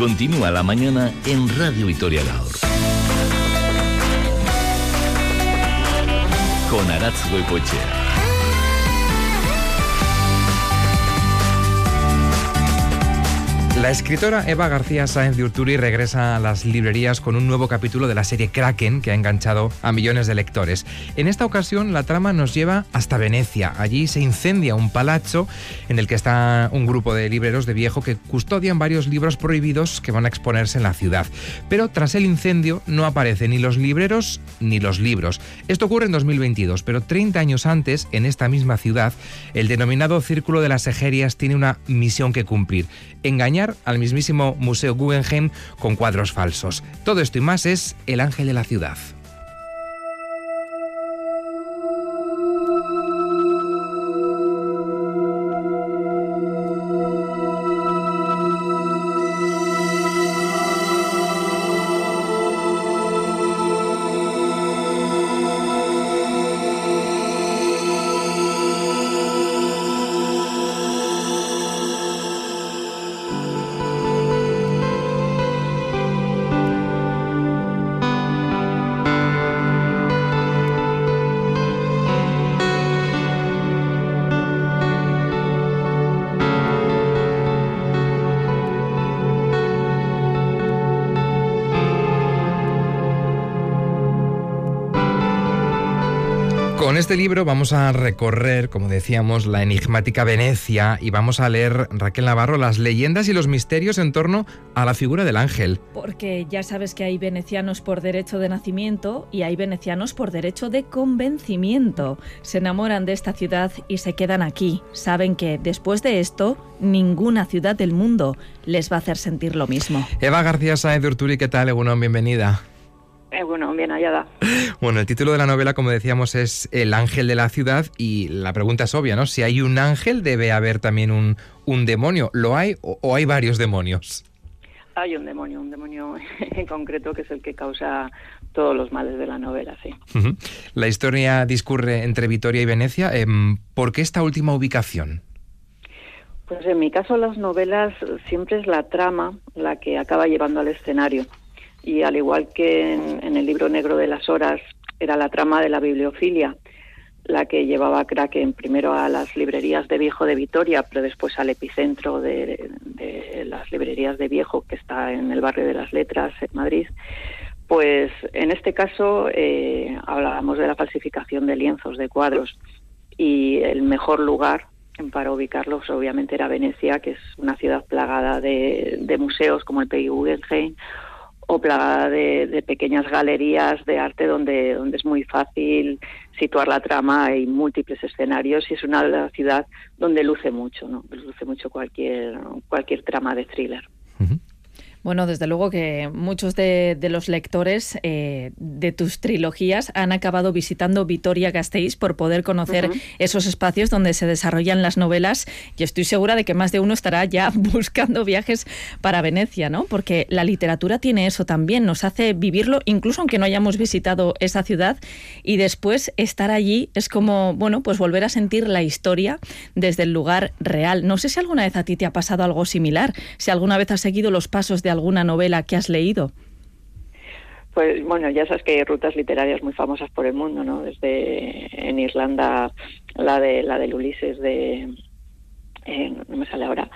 Continúa la mañana en Radio Vitoria Gaur. Con Aratz Goicoechea. La escritora Eva García Sáenz de Urturi regresa a las librerías con un nuevo capítulo de la serie Kraken que ha enganchado a millones de lectores. En esta ocasión la trama nos lleva hasta Venecia. Allí se incendia un palacio en el que está un grupo de libreros de viejo que custodian varios libros prohibidos que van a exponerse en la ciudad. Pero tras el incendio no aparecen ni los libreros ni los libros. Esto ocurre en 2022, pero 30 años antes, en esta misma ciudad, el denominado Círculo de las Egerias tiene una misión que cumplir. Engañar al mismísimo Museo Guggenheim con cuadros falsos. Todo esto y más es El Ángel de la Ciudad. Este libro vamos a recorrer, como decíamos, la enigmática Venecia y vamos a leer, Raquel Navarro, las leyendas y los misterios en torno a la figura del ángel. Porque ya sabes que hay venecianos por derecho de nacimiento y hay venecianos por derecho de convencimiento. Se enamoran de esta ciudad y se quedan aquí. Saben que después de esto, ninguna ciudad del mundo les va a hacer sentir lo mismo. Eva García Sáenz de Urturi, ¿qué tal? Egunon, bienvenida. Eh, bueno, bien hallada. Bueno, el título de la novela, como decíamos, es El ángel de la ciudad y la pregunta es obvia, ¿no? Si hay un ángel, debe haber también un, un demonio. ¿Lo hay o, o, hay varios demonios? Hay un demonio, un demonio en concreto que es el que causa todos los males de la novela, sí. Uh -huh. La historia discurre entre Vitoria y Venecia. Eh, ¿Por qué esta última ubicación? Pues en mi caso las novelas siempre es la trama la que acaba llevando al escenario y al igual que en, el libro negro de las horas era la trama de la bibliofilia la que llevaba Kraken primero a las librerías de viejo de Vitoria, pero después al epicentro de, las librerías de viejo que está en el barrio de las letras en Madrid. Pues en este caso eh, hablábamos de la falsificación de lienzos, de cuadros, y el mejor lugar para ubicarlos obviamente era Venecia, que es una ciudad plagada de, museos como el Peggy Guggenheim o de, de, pequeñas galerías de arte donde, donde es muy fácil situar la trama, hay múltiples escenarios y es una ciudad donde luce mucho, ¿no? luce mucho cualquier, cualquier trama de thriller. Bueno, desde luego que muchos de, de los lectores eh, de tus trilogías han acabado visitando Vitoria-Gasteiz por poder conocer uh -huh. esos espacios donde se desarrollan las novelas y estoy segura de que más de uno estará ya buscando viajes para Venecia, ¿no? Porque la literatura tiene eso también, nos hace vivirlo, incluso aunque no hayamos visitado esa ciudad y después estar allí es como, bueno, pues volver a sentir la historia desde el lugar real. No sé si alguna vez a ti te ha pasado algo similar, si alguna vez has seguido los pasos de alguna novela que has leído? Pues bueno, ya sabes que hay rutas literarias muy famosas por el mundo, ¿no? Desde en Irlanda la de la del Ulises de eh, no me sale ahora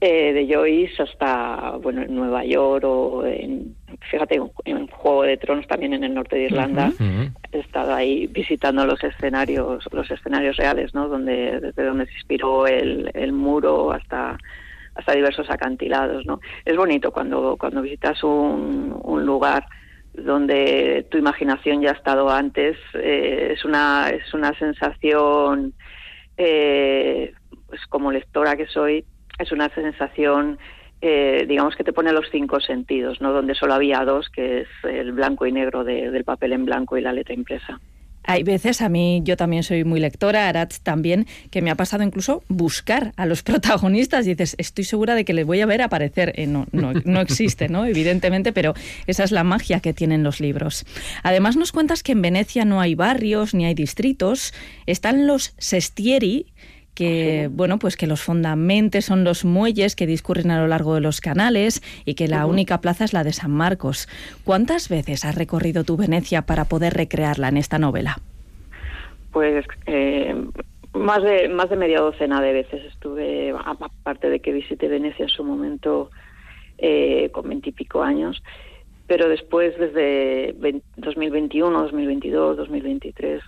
eh, de Joyce hasta bueno en Nueva York o en fíjate en Juego de Tronos también en el norte de Irlanda uh -huh. he estado ahí visitando los escenarios los escenarios reales, ¿no? Donde desde donde se inspiró el, el muro hasta hasta diversos acantilados, ¿no? Es bonito cuando, cuando visitas un, un lugar donde tu imaginación ya ha estado antes, eh, es, una, es una sensación, eh, pues como lectora que soy, es una sensación, eh, digamos que te pone los cinco sentidos, ¿no? Donde solo había dos, que es el blanco y negro de, del papel en blanco y la letra impresa. Hay veces, a mí yo también soy muy lectora, Aratz también, que me ha pasado incluso buscar a los protagonistas y dices, estoy segura de que les voy a ver aparecer. Eh, no, no, no existe, ¿no? Evidentemente, pero esa es la magia que tienen los libros. Además nos cuentas que en Venecia no hay barrios ni hay distritos, están los sestieri, que bueno, pues que los fundamentos son los muelles que discurren a lo largo de los canales y que la única plaza es la de San Marcos. ¿Cuántas veces has recorrido tu Venecia para poder recrearla en esta novela? Pues eh, más de más de media docena de veces estuve, aparte de que visité Venecia en su momento eh, con veintipico años, pero después desde 2021, 2022, 2023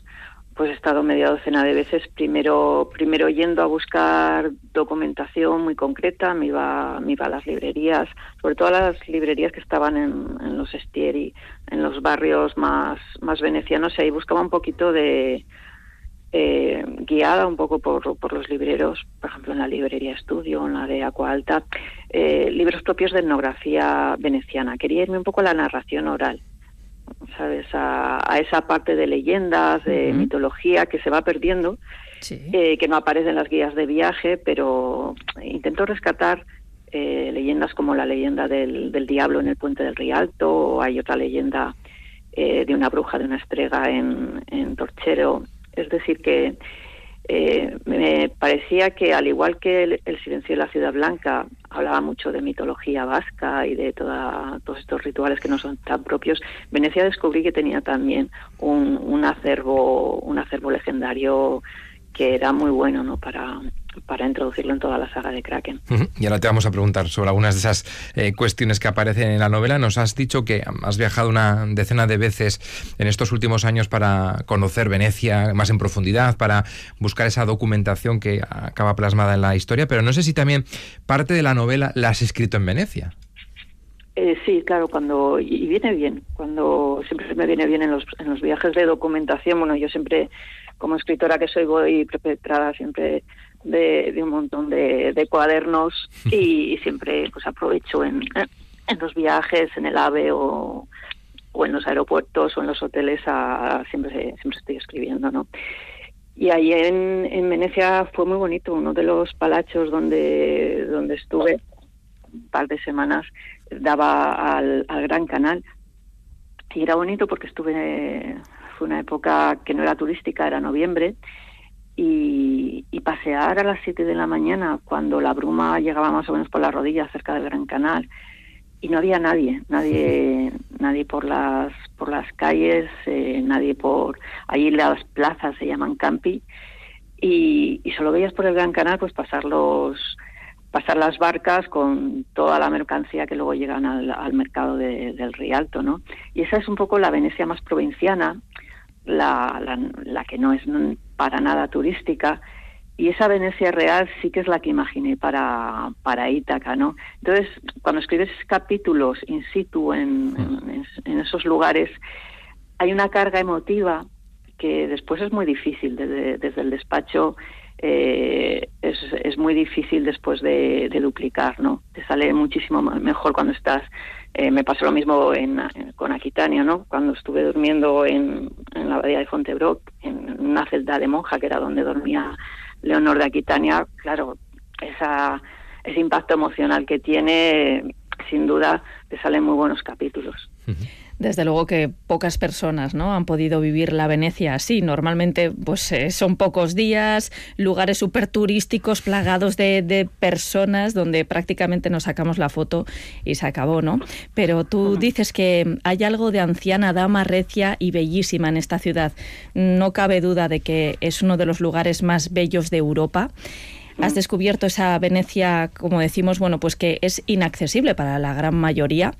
pues he estado media docena de veces, primero, primero yendo a buscar documentación muy concreta, me iba, me iba a las librerías, sobre todo a las librerías que estaban en, los Estieri, en los barrios más, más venecianos, y ahí buscaba un poquito de eh, guiada un poco por, por los libreros, por ejemplo en la librería Estudio, en la de Aqua Alta, eh, libros propios de etnografía veneciana. Quería irme un poco a la narración oral ¿sabes? A, esa parte de leyendas, de mitología que se va perdiendo, eh, que no aparece en las guías de viaje, pero intento rescatar eh, leyendas como la leyenda del, diablo en el puente del Rialto, o hay otra leyenda eh, de una bruja de una estrega en, en Torchero. Es decir, que eh, me parecía que al igual que el, silencio de la ciudad blanca hablaba mucho de mitología vasca y de toda, todos estos rituales que no son tan propios, Venecia descubrí que tenía también un, un acervo, un acervo legendario que era muy bueno ¿no? para, para introducirlo en toda la saga de Kraken. Y ahora te vamos a preguntar sobre algunas de esas eh, cuestiones que aparecen en la novela. Nos has dicho que has viajado una decena de veces en estos últimos años para conocer Venecia más en profundidad, para buscar esa documentación que acaba plasmada en la historia, pero no sé si también parte de la novela la has escrito en Venecia. Eh, sí, claro, cuando y viene bien, cuando siempre me viene bien en los, en los viajes de documentación. Bueno, yo siempre, como escritora que soy, voy perpetrada siempre de, un montón de, cuadernos y, siempre pues aprovecho en, en los viajes, en el AVE o, o en los aeropuertos o en los hoteles a, siempre siempre estoy escribiendo, ¿no? Y ahí en, en Venecia fue muy bonito, uno de los palachos donde, donde estuve un par de semanas daba al, al Gran Canal y era bonito porque estuve, fue una época que no era turística, era noviembre y, pasear a las 7 de la mañana cuando la bruma llegaba más o menos por las rodillas cerca del Gran Canal y no había nadie, nadie, nadie por las por las calles, eh, nadie por allí las plazas se llaman campi y, solo veías por el Gran Canal pues pasar los pasar las barcas con toda la mercancía que luego llegan al, mercado del Rialto, ¿no? Y esa es un poco la Venecia más provinciana, la, la, la que no es para nada turística y esa Venecia real sí que es la que imaginé para, para Ítaca, ¿no? Entonces, cuando escribes capítulos in situ en, en, esos lugares, hay una carga emotiva que después es muy difícil desde, desde el despacho eh, es, es, muy difícil después de, de, duplicar, ¿no? Te sale muchísimo mejor cuando estás eh, me pasó lo mismo en, con Aquitania, ¿no? Cuando estuve durmiendo en, la abadía de Fontebroc, en una celda de monja, que era donde dormía Leonor de Aquitania, claro, esa, ese impacto emocional que tiene, sin duda, te salen muy buenos capítulos. Desde luego que pocas personas ¿no? han podido vivir la Venecia así. Normalmente pues, eh, son pocos días, lugares súper turísticos, plagados de, personas, donde prácticamente nos sacamos la foto y se acabó, ¿no? Pero tú dices que hay algo de anciana, dama, recia y bellísima en esta ciudad. No cabe duda de que es uno de los lugares más bellos de Europa has descubierto esa Venecia, como decimos, bueno, pues que es inaccesible para la gran mayoría.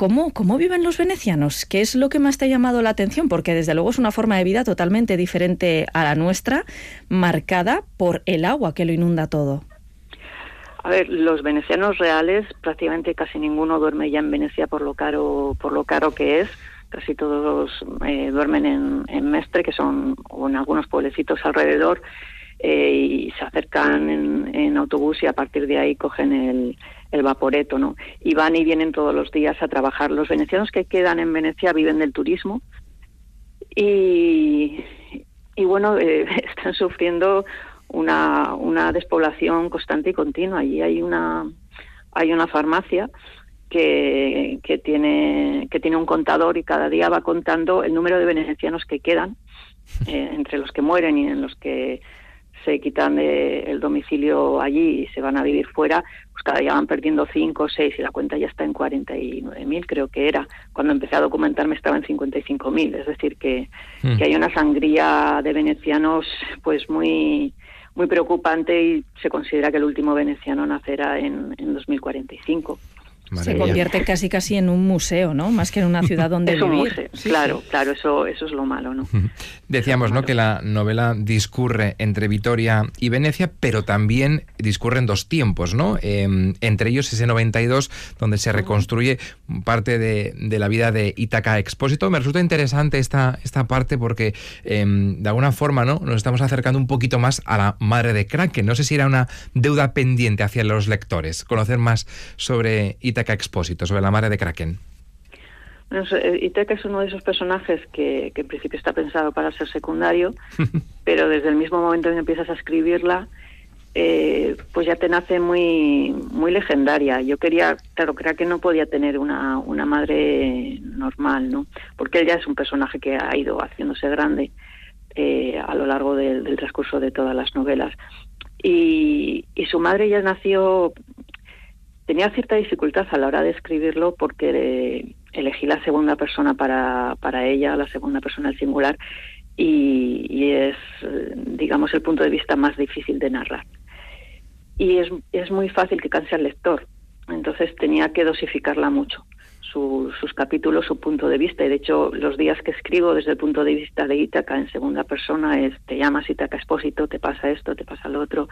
¿Cómo, ¿Cómo viven los venecianos? ¿Qué es lo que más te ha llamado la atención? Porque desde luego es una forma de vida totalmente diferente a la nuestra, marcada por el agua que lo inunda todo. A ver, los venecianos reales, prácticamente casi ninguno duerme ya en Venecia por lo caro, por lo caro que es. Casi todos eh, duermen en, Mestre, que son o en algunos pueblecitos alrededor, eh, y se acercan en autobús y a partir de ahí cogen el, el vaporeto, ¿no? Y van y vienen todos los días a trabajar. Los venecianos que quedan en Venecia viven del turismo y, y bueno, eh, están sufriendo una, una despoblación constante y continua. Allí hay una, hay una farmacia que, que, tiene, que tiene un contador y cada día va contando el número de venecianos que quedan, eh, entre los que mueren y en los que se quitan el domicilio allí y se van a vivir fuera, pues cada día van perdiendo 5 o 6 y la cuenta ya está en 49.000, creo que era. Cuando empecé a documentarme estaba en 55.000, es decir, que, hmm. que hay una sangría de venecianos pues muy muy preocupante y se considera que el último veneciano nacerá en, en 2045 se convierte casi casi en un museo, ¿no? Más que en una ciudad donde vivir. claro, claro, eso, eso es lo malo, ¿no? Decíamos, ¿no? Que la novela discurre entre Vitoria y Venecia, pero también discurre en dos tiempos, ¿no? Em, entre ellos ese 92, donde se reconstruye parte de, la vida de Ítaca Expósito. Me resulta interesante esta, esta parte porque, em, de alguna forma, ¿no? Nos estamos acercando un poquito más a la madre de Kraken. No sé si era una deuda pendiente hacia los lectores, conocer más sobre Ítaca Expósito, sobre la madre de Kraken? Bueno, Iteca es uno de esos personajes que, en principio está pensado para ser secundario, pero desde el mismo momento en que empiezas a escribirla, eh, pues ya te nace muy muy legendaria. Yo quería, claro, que no podía tener una, una madre normal, ¿no? Porque él ya es un personaje que ha ido haciéndose grande eh, a lo largo del, transcurso de todas las novelas. Y, y su madre ya nació tenía cierta dificultad a la hora de escribirlo porque elegí la segunda persona para, para ella, la segunda persona al singular, y, es, digamos, el punto de vista más difícil de narrar. Y es, es muy fácil que canse al lector, entonces tenía que dosificarla mucho. sus capítulos, su punto de vista. Y de hecho, los días que escribo desde el punto de vista de Ítaca en segunda persona es: te llamas Ítaca Expósito, te pasa esto, te pasa lo otro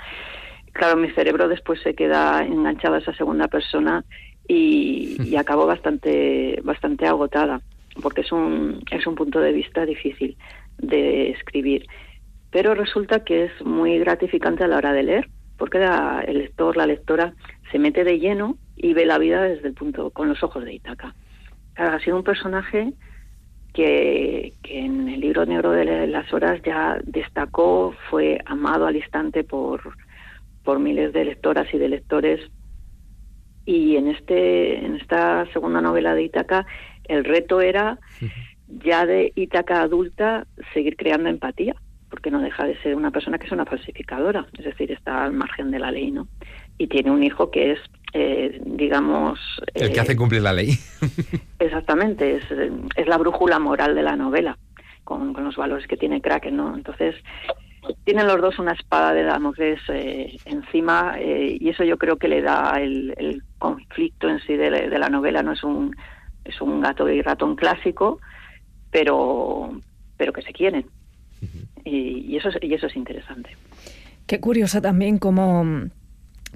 claro, mi cerebro después se queda enganchado a esa segunda persona y, y acabo bastante, bastante agotada, porque es un, es un punto de vista difícil de escribir. Pero resulta que es muy gratificante a la hora de leer, porque el lector, la lectora, se mete de lleno y ve la vida desde el punto, con los ojos de Itaca. ha sido un personaje que, que, en el libro negro de las horas ya destacó, fue amado al instante por, por miles de lectoras y de lectores. Y en, este, en esta segunda novela de Ítaca, el reto era ya de Ítaca adulta seguir creando empatía, porque no deja de ser una persona que es una falsificadora, es decir, está al margen de la ley, ¿no? Y tiene un hijo que es, eh, digamos... El que hace eh, cumplir la ley. exactamente, es, es la brújula moral de la novela, con, con los valores que tiene Kraken, ¿no? Entonces, tienen los dos una espada de Damocles eh, encima eh, y eso yo creo que le da el, conflicto en sí de, la novela no es un es un gato y ratón clásico pero pero que se quieren. Y, y eso y eso es interesante. Qué curiosa también como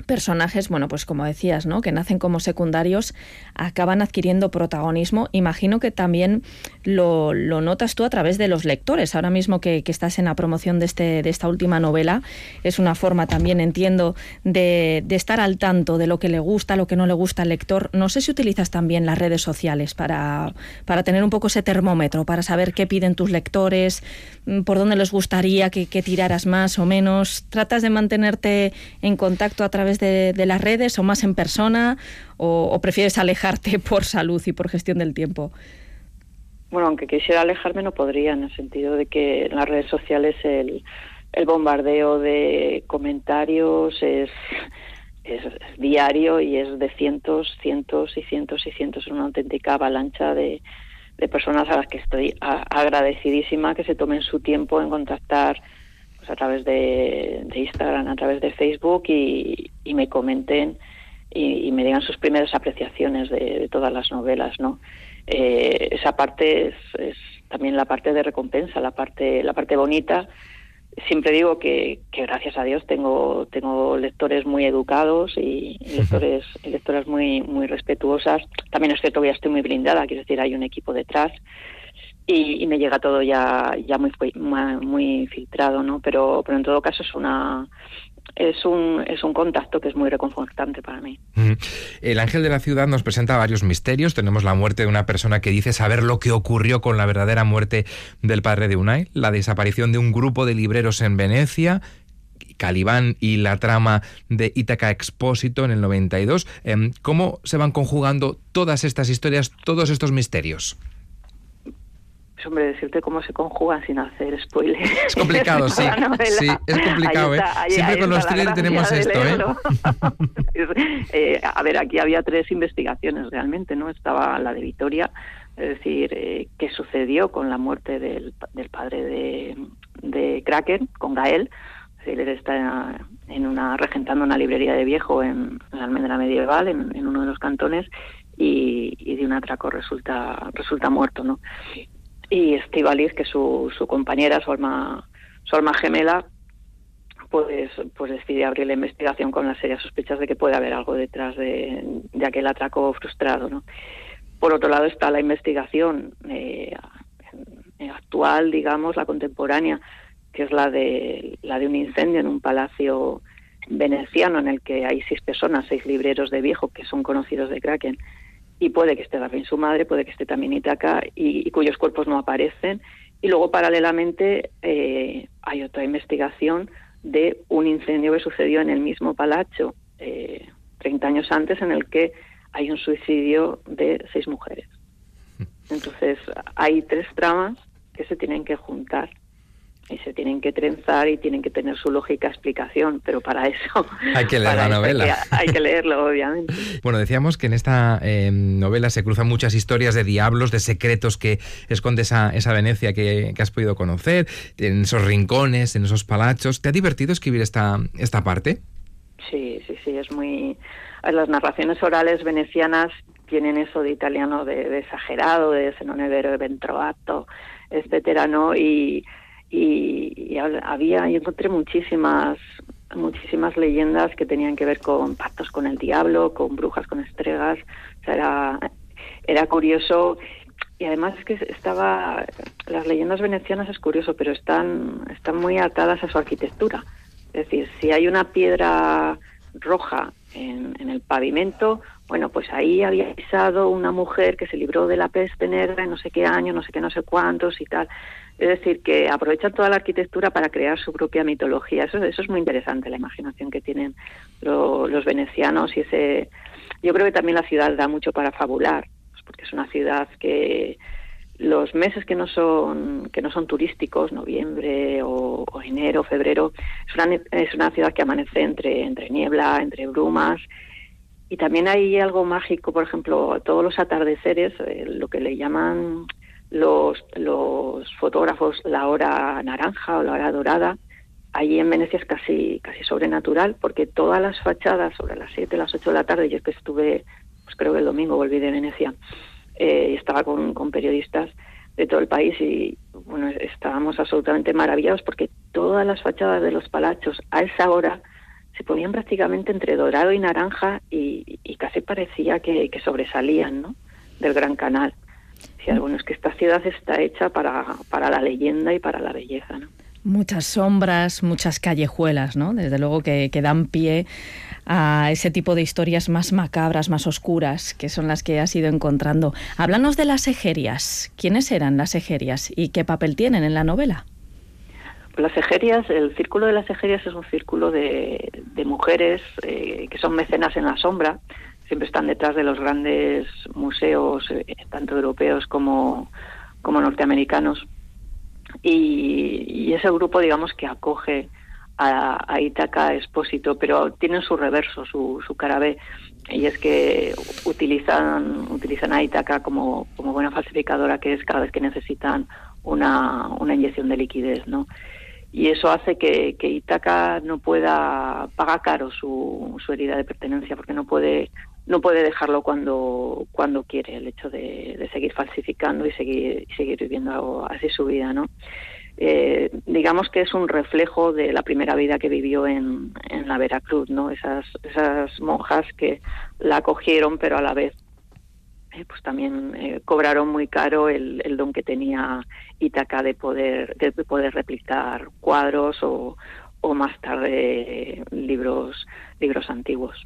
personajes, bueno, pues como decías, ¿no? Que nacen como secundarios, acaban adquiriendo protagonismo. Imagino que también lo, notas tú a través de los lectores. Ahora mismo que, estás en la promoción de, este, de esta última novela, es una forma también, entiendo, de, estar al tanto de lo que le gusta, lo que no le gusta al lector. No sé si utilizas también las redes sociales para, para tener un poco ese termómetro, para saber qué piden tus lectores, mm, por dónde les gustaría que, que tiraras más o menos. ¿Tratas de mantenerte en contacto a través través de, las redes o más en persona o, prefieres alejarte por salud y por gestión del tiempo? Bueno, aunque quisiera alejarme no podría, en el sentido de que en las redes sociales el, el bombardeo de comentarios es, es, diario y es de cientos, cientos y cientos y cientos, una auténtica avalancha de, de personas a las que estoy agradecidísima que se tomen su tiempo en contactar pues a través de, Instagram, a través de Facebook y, me comenten y, me digan sus primeras apreciaciones de, todas las novelas, ¿no? Eh, esa parte es, también la parte de recompensa, la parte, la parte bonita. Siempre digo que, gracias a Dios tengo, tengo lectores muy educados y, lectores, lectoras muy, muy respetuosas. También es cierto que ya estoy muy blindada, quiero decir, hay un equipo detrás y, me llega todo ya ya muy muy filtrado no pero pero en todo caso es una es un, es un contacto que es muy reconfortante para mí. El ángel de la ciudad nos presenta varios misterios. Tenemos la muerte de una persona que dice saber lo que ocurrió con la verdadera muerte del padre de Unai, la desaparición de un grupo de libreros en Venecia, Calibán y la trama de Ítaca Expósito en el 92. Em, ¿Cómo se van conjugando todas estas historias, todos estos misterios? Hombre, decirte cómo se conjugan sin hacer spoilers. Es complicado, sí. Sí, es complicado, ¿eh? Siempre con los thrillers tenemos esto, ¿eh? ¿eh? A ver, aquí había tres investigaciones realmente, ¿no? Estaba la de Vitoria, es decir, eh, qué sucedió con la muerte del, del padre de, de Kraken, con Gael. Él está en una, regentando una librería de viejo en, la almendra medieval, en, en, uno de los cantones, y, y de un atraco resulta, resulta muerto, ¿no? Y Estivalis, que su, su compañera, su alma, su alma gemela, pues, pues decide abrir la investigación con las serias sospechas de que puede haber algo detrás de, de aquel atraco frustrado. ¿no? Por otro lado está la investigación eh, actual, digamos, la contemporánea, que es la de, la de un incendio en un palacio veneciano en el que hay seis personas, seis libreros de viejo que son conocidos de Kraken y puede que esté también su madre, puede que esté también Itaca y, cuyos cuerpos no aparecen. Y luego, paralelamente, eh, hay otra investigación de un incendio que sucedió en el mismo palacio eh, 30 años antes, en el que hay un suicidio de seis mujeres. Entonces, hay tres tramas que se tienen que juntar y se tienen que trenzar y tienen que tener su lógica explicación, pero para eso hay que leer la novela. Hay que, leerlo, obviamente. Bueno, decíamos que en esta em, novela se cruzan muchas historias de diablos, de secretos que esconde esa, esa Venecia que, has podido conocer, en esos rincones, en esos palachos. ¿Te ha divertido escribir esta, esta parte? Sí, sí, sí, es muy... Las narraciones orales venecianas tienen eso de italiano de, exagerado, de se non de ventrovato, etcétera, ¿no? Y y, había yo encontré muchísimas muchísimas leyendas que tenían que ver con pactos con el diablo, con brujas, con estregas, o sea, era era curioso y además es que estaba las leyendas venecianas es curioso, pero están están muy atadas a su arquitectura. Es decir, si hay una piedra roja en, en el pavimento, bueno, pues ahí había pisado una mujer que se libró de la peste negra en no sé qué año, no sé qué, no sé cuántos y tal. Es decir, que aprovechan toda la arquitectura para crear su propia mitología. Eso, eso es muy interesante, la imaginación que tienen los venecianos y ese... Yo creo que también la ciudad da mucho para fabular, pues porque es una ciudad que los meses que no son que no son turísticos, noviembre o, enero, febrero, es una, es una ciudad que amanece entre entre niebla, entre brumas y también hay algo mágico, por ejemplo, todos los atardeceres, eh, lo que le llaman los, los fotógrafos la hora naranja o la hora dorada, allí en Venecia es casi, casi sobrenatural, porque todas las fachadas sobre las 7, las 8 de la tarde, yo es que estuve, pues creo que el domingo volví de Venecia, eh, y estaba con, periodistas de todo el país y bueno, estábamos absolutamente maravillados porque todas las fachadas de los palachos a esa hora se ponían prácticamente entre dorado y naranja y, y casi parecía que, que sobresalían ¿no? del Gran Canal. Sí, bueno, es que esta ciudad está hecha para, para la leyenda y para la belleza, ¿no? Muchas sombras, muchas callejuelas, ¿no? Desde luego que, que, dan pie a ese tipo de historias más macabras, más oscuras, que son las que has ido encontrando. Háblanos de las ejerias. ¿Quiénes eran las ejerias y qué papel tienen en la novela? Las ejerias, el círculo de las ejerias es un círculo de, de mujeres eh, que son mecenas en la sombra, siempre están detrás de los grandes museos, eh, tanto europeos como, como norteamericanos. Y, y, ese grupo, digamos, que acoge a, a Itaca Expósito, pero tienen su reverso, su, su cara B, y es que utilizan, utilizan a Itaca como, como buena falsificadora que es cada vez que necesitan una, una inyección de liquidez, ¿no? y eso hace que, que Itaca no pueda pagar caro su, su herida de pertenencia porque no puede no puede dejarlo cuando cuando quiere el hecho de, de seguir falsificando y seguir y seguir viviendo así su vida no eh, digamos que es un reflejo de la primera vida que vivió en, en la Veracruz no esas esas monjas que la acogieron pero a la vez eh, pues también eh, cobraron muy caro el, el, don que tenía Itaca de poder de poder replicar cuadros o, o más tarde libros libros antiguos.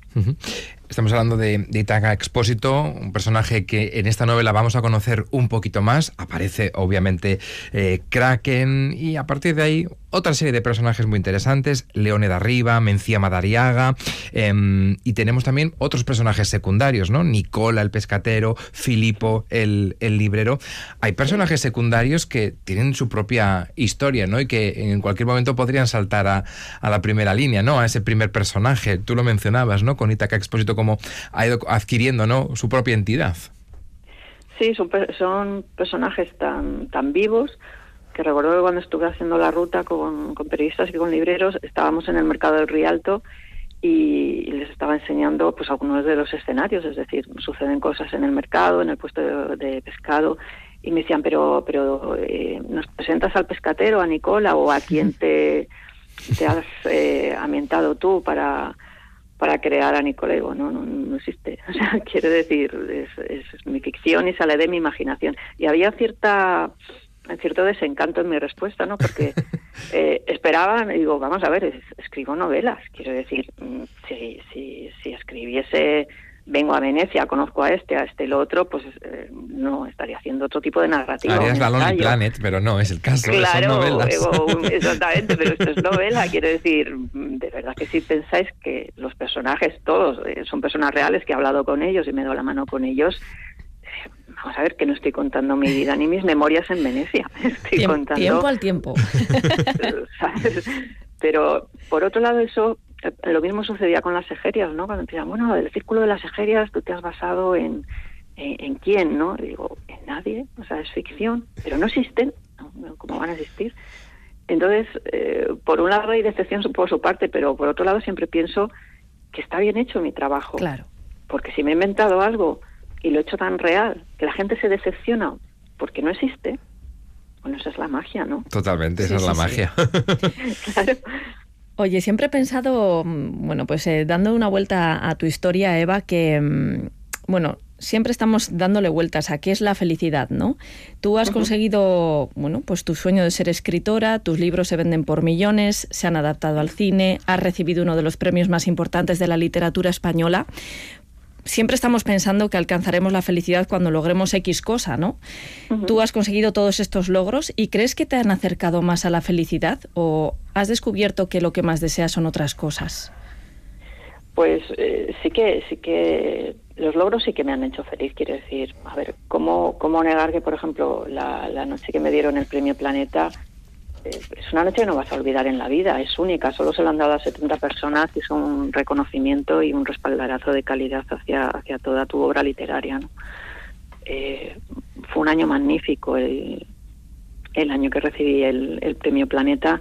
Estamos hablando de, Itaga Expósito, un personaje que en esta novela vamos a conocer un poquito más. Aparece obviamente eh, Kraken y a partir de ahí otra serie de personajes muy interesantes, Leone de Arriba, Mencía Madariaga, em, y tenemos también otros personajes secundarios, ¿no? Nicola el pescatero, Filipo el, el, librero. Hay personajes secundarios que tienen su propia historia, ¿no? Y que en cualquier momento podrían saltar a, a la primera línea, ¿no? A ese primer personaje. Tú lo mencionabas, ¿no? Con Itaca Expósito como ha ido adquiriendo ¿no? su propia entidad. Sí, son, son personajes tan, tan vivos que recuerdo que cuando estuve haciendo la ruta con, periodistas y con libreros, estábamos en el mercado del Rialto y les estaba enseñando pues algunos de los escenarios, es decir, suceden cosas en el mercado, en el puesto de, pescado, y me decían, pero, pero eh, ¿nos presentas al pescatero, a Nicola, o a quien te, te has eh, ambientado tú para, para crear a Nicolego, no, no, no existe. O sea, quiero decir, es, mi ficción y sale de mi imaginación. Y había cierta cierto desencanto en mi respuesta, ¿no? Porque eh, esperaban, digo, vamos a ver, escribo novelas. Quiero decir, mm, si, si, si escribiese vengo a Venecia, conozco a este, a este y lo otro, pues eh, no estaría haciendo otro tipo de narrativa. Harías la Lonely Planet, pero no es el caso. Claro, son novelas. exactamente, pero esto es novela. Quiero decir, de verdad que si pensáis que los personajes, todos, eh, son personas reales que he hablado con ellos y me doy la mano con ellos, eh, vamos a ver que no estoy contando mi vida ni mis memorias en Venecia. Estoy tiempo, contando. Tiempo al tiempo. Pero por otro lado, eso lo mismo sucedía con las ejerias, ¿no? Cuando decían, bueno, el círculo de las ejerias, tú te has basado en, en, quién, ¿no? digo, en nadie, o sea, es ficción, pero no existen, ¿cómo van a existir? Entonces, eh, por un lado hay decepción por su parte, pero por otro lado siempre pienso que está bien hecho mi trabajo. Claro. Porque si me he inventado algo y lo he hecho tan real que la gente se decepciona porque no existe, bueno, esa es la magia, ¿no? Totalmente, esa es la magia. claro. Oye, siempre he pensado, mm, bueno, pues eh, dando una vuelta a tu historia, Eva, que, mm, bueno, siempre estamos dándole vueltas a qué es la felicidad, ¿no? Tú has conseguido, bueno, pues tu sueño de ser escritora, tus libros se venden por millones, se han adaptado al cine, has recibido uno de los premios más importantes de la literatura española siempre estamos pensando que alcanzaremos la felicidad cuando logremos X cosa, ¿no? Tú has conseguido todos estos logros y crees que te han acercado más a la felicidad o has descubierto que lo que más deseas son otras cosas? Pues eh, sí que sí que los logros sí que me han hecho feliz, quiero decir, a ver, ¿cómo, cómo negar que, por ejemplo, la, la noche que me dieron el premio Planeta es una noche que no vas a olvidar en la vida, es única, solo se lo han dado a 70 personas y es un reconocimiento y un respaldarazo de calidad hacia, hacia toda tu obra literaria. Eh, fue un año magnífico el, año que recibí el, premio Planeta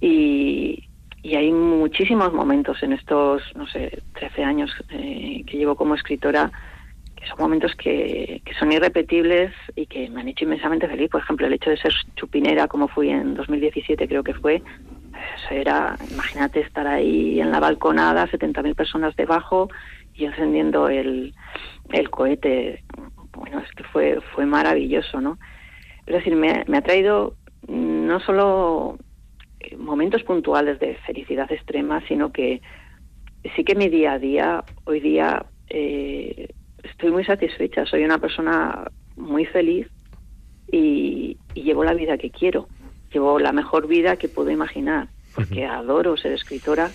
y, hay muchísimos momentos en estos, no sé, 13 años eh, que llevo como escritora son momentos que, son irrepetibles y que me han hecho inmensamente feliz. Por ejemplo, el hecho de ser chupinera, como fui en 2017, creo que fue, eso era, imagínate estar ahí en la balconada, 70.000 personas debajo y encendiendo el, cohete. Bueno, es que fue, fue maravilloso, ¿no? Es decir, me, me ha traído no solo momentos puntuales de felicidad extrema, sino que sí que mi día a día, hoy día, eh, estoy muy satisfecha, soy una persona muy feliz y, llevo la vida que quiero, llevo la mejor vida que puedo imaginar, porque adoro ser escritora,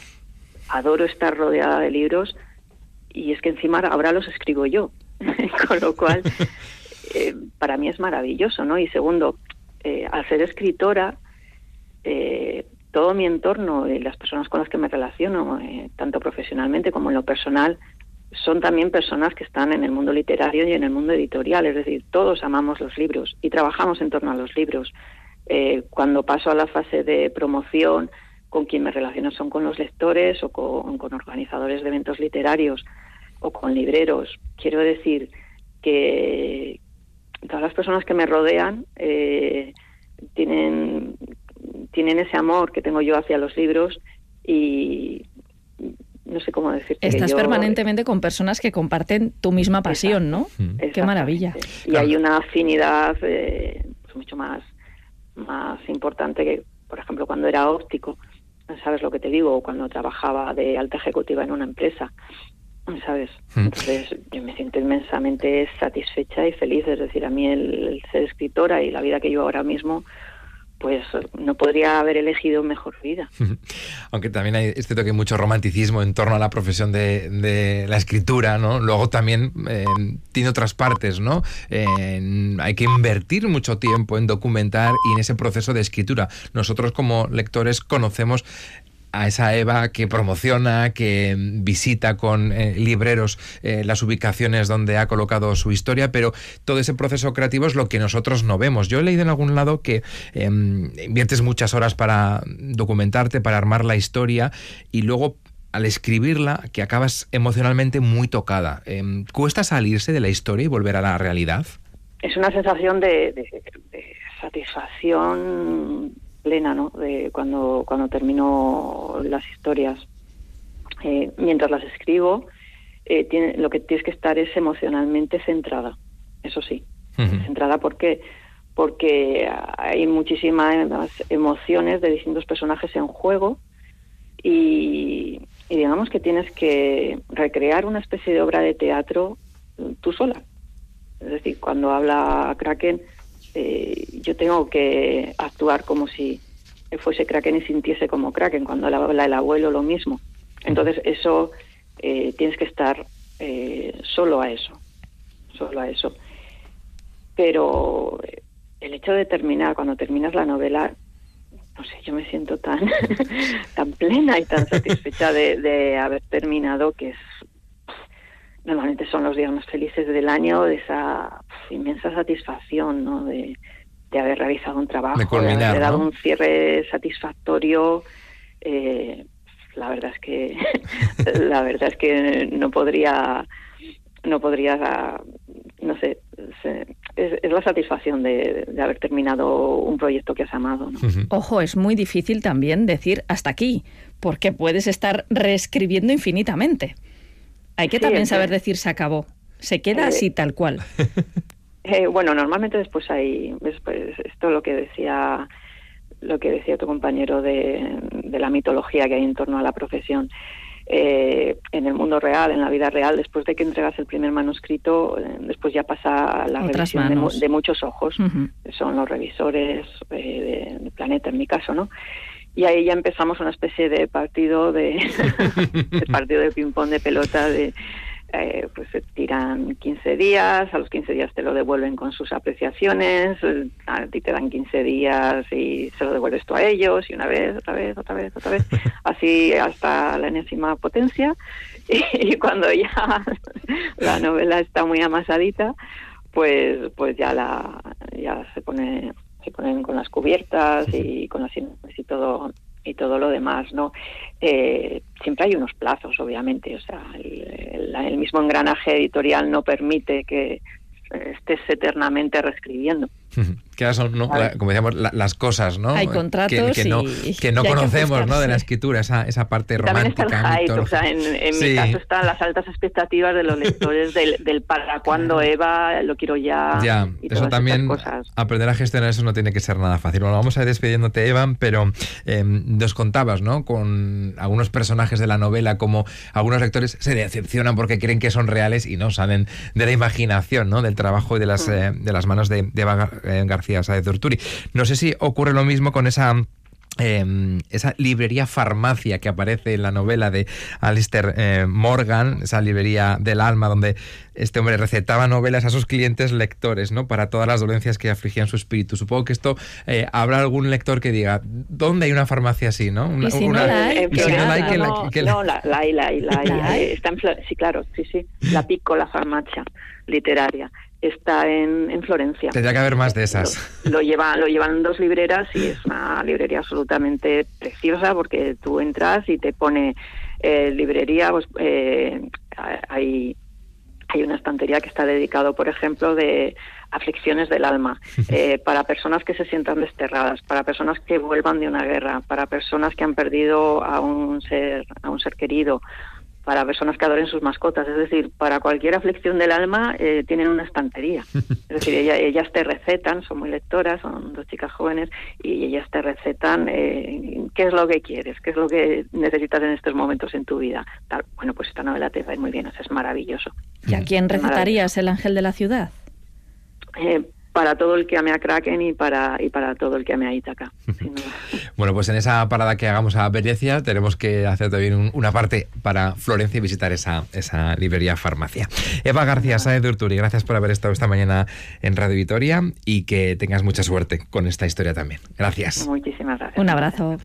adoro estar rodeada de libros y es que encima ahora los escribo yo, con lo cual eh, para mí es maravilloso, ¿no? Y segundo, eh, al ser escritora, eh, todo mi entorno y las personas con las que me relaciono, tanto profesionalmente como en lo personal, son también personas que están en el mundo literario y en el mundo editorial, es decir, todos amamos los libros y trabajamos en torno a los libros. Eh, cuando paso a la fase de promoción, con quien me relaciono son con los lectores o con, organizadores de eventos literarios o con libreros. Quiero decir que todas las personas que me rodean eh, tienen, tienen ese amor que tengo yo hacia los libros y no sé cómo decir. Estás permanentemente con personas que comparten tu misma pasión, ¿no? Qué maravilla. Y hay una afinidad eh, pues mucho más, más importante que, por ejemplo, cuando era óptico, sabes lo que te digo, cuando trabajaba de alta ejecutiva en una empresa. ¿sabes? Hmm. Entonces yo me siento inmensamente satisfecha y feliz, es decir, a mí el, ser escritora y la vida que yo ahora mismo pues no podría haber elegido mejor vida. Aunque también hay este toque mucho romanticismo en torno a la profesión de, la escritura, ¿no? Luego también eh, tiene otras partes, ¿no? hay que invertir mucho tiempo en documentar y en ese proceso de escritura. Nosotros como lectores conocemos a esa Eva que promociona, que visita con eh, libreros eh, las ubicaciones donde ha colocado su historia, pero todo ese proceso creativo es lo que nosotros no vemos. Yo he leído en algún lado que em, inviertes muchas horas para documentarte, para armar la historia y luego al escribirla que acabas emocionalmente muy tocada. Em, ¿Cuesta salirse de la historia y volver a la realidad? Es una sensación de satisfacción plena, ¿no? De cuando, cuando termino las historias. Eh, mientras las escribo, eh, tiene, lo que tienes que estar es emocionalmente centrada, eso sí. Centrada porque porque hay muchísimas emociones de distintos personajes en juego y, y, digamos que tienes que recrear una especie de obra de teatro tú sola. Es decir, cuando habla Kraken, eh, yo tengo que actuar como si fuese Kraken y sintiese como Kraken, cuando habla el abuelo lo mismo. Entonces eso eh, tienes que estar eh, solo a eso, solo a eso. Pero el hecho de terminar, cuando terminas la novela, no sé, yo me siento tan, tan plena y tan satisfecha de, de haber terminado que es normalmente son los días más felices del año, de esa inmensa satisfacción, ¿no? De, haber realizado un trabajo, de, haber dado un cierre satisfactorio. Eh, la verdad es que la verdad es que no podría no podría no sé es, la satisfacción de, haber terminado un proyecto que has amado ojo es muy difícil también decir hasta aquí porque puedes estar reescribiendo infinitamente hay que también saber decir se acabó. Se queda así eh, tal cual. Eh, bueno, normalmente después hay, después, esto lo que decía lo que decía tu compañero de, la mitología que hay en torno a la profesión. Eh, en el mundo real, en la vida real, después de que entregas el primer manuscrito, después ya pasa la revisión de, muchos ojos, son los revisores del planeta en mi caso, ¿no? Y ahí ya empezamos una especie de partido de, partido de ping pong de pelota de eh, pues se tiran 15 días, a los 15 días te lo devuelven con sus apreciaciones, a ti te dan 15 días y se lo devuelves tú a ellos, y una vez, otra vez, otra vez, otra vez, así hasta la enésima potencia. Y, cuando ya la novela está muy amasadita, pues, pues ya, la, ya se pone se ponen con las cubiertas y con las y todo y todo lo demás, ¿no? Eh, siempre hay unos plazos, obviamente, o sea, el, mismo engranaje editorial no permite que estés eternamente reescribiendo que son, como decíamos, las cosas, ¿no? Hay contratos que, no, que no conocemos, ¿no? De la escritura, esa, esa parte romántica. También está el o sea, en, mi caso están las altas expectativas de los lectores del, para cuando Eva, lo quiero ya. Ya, eso también, aprender a gestionar eso no tiene que ser nada fácil. Bueno, vamos a ir despidiéndote, Evan, pero em, nos contabas, ¿no? Con algunos personajes de la novela, como algunos lectores se decepcionan porque creen que son reales y no salen de la imaginación, ¿no? Del trabajo y de las, mm. eh, de las manos de, de Eva eh, García Sáez de No sé si ocurre lo mismo con esa em, esa librería farmacia que aparece en la novela de Alistair eh, Morgan, esa librería del alma donde este hombre recetaba novelas a sus clientes lectores, ¿no? Para todas las dolencias que afligían su espíritu. Supongo que esto eh, habrá algún lector que diga, ¿dónde hay una farmacia así, no? ¿Y si no la hay? no, la, la, hay, la hay, la hay. Está en, sí, claro, sí, sí. La pico, la farmacia literaria está en, en Florencia. Tendría que haber más de esas. Lo, lleva, lo llevan dos libreras y es una librería absolutamente preciosa porque tú entras y te pone eh, librería, pues eh, hay, hay una estantería que está dedicado, por ejemplo, de aflicciones del alma, eh, para personas que se sientan desterradas, para personas que vuelvan de una guerra, para personas que han perdido a un ser, a un ser querido, para personas que adoren sus mascotas. Es decir, para cualquier aflicción del alma eh, tienen una estantería. Es decir, ellas te recetan, son muy lectoras, son dos chicas jóvenes, y ellas te recetan eh, qué es lo que quieres, qué es lo que necesitas en estos momentos en tu vida. Tal. Bueno, pues esta novela te va a ir muy bien, es maravilloso. ¿Y a quién recetarías el ángel de la ciudad? Eh, para todo el que ame a Kraken y para, y para todo el que ame a Ítaca. bueno, pues en esa parada que hagamos a Venecia tenemos que hacer también una parte para Florencia y visitar esa, esa librería farmacia. Eva García, Sae de Urturi, gracias por haber estado esta mañana en Radio Vitoria y que tengas mucha suerte con esta historia también. Gracias. Muchísimas gracias. Un abrazo.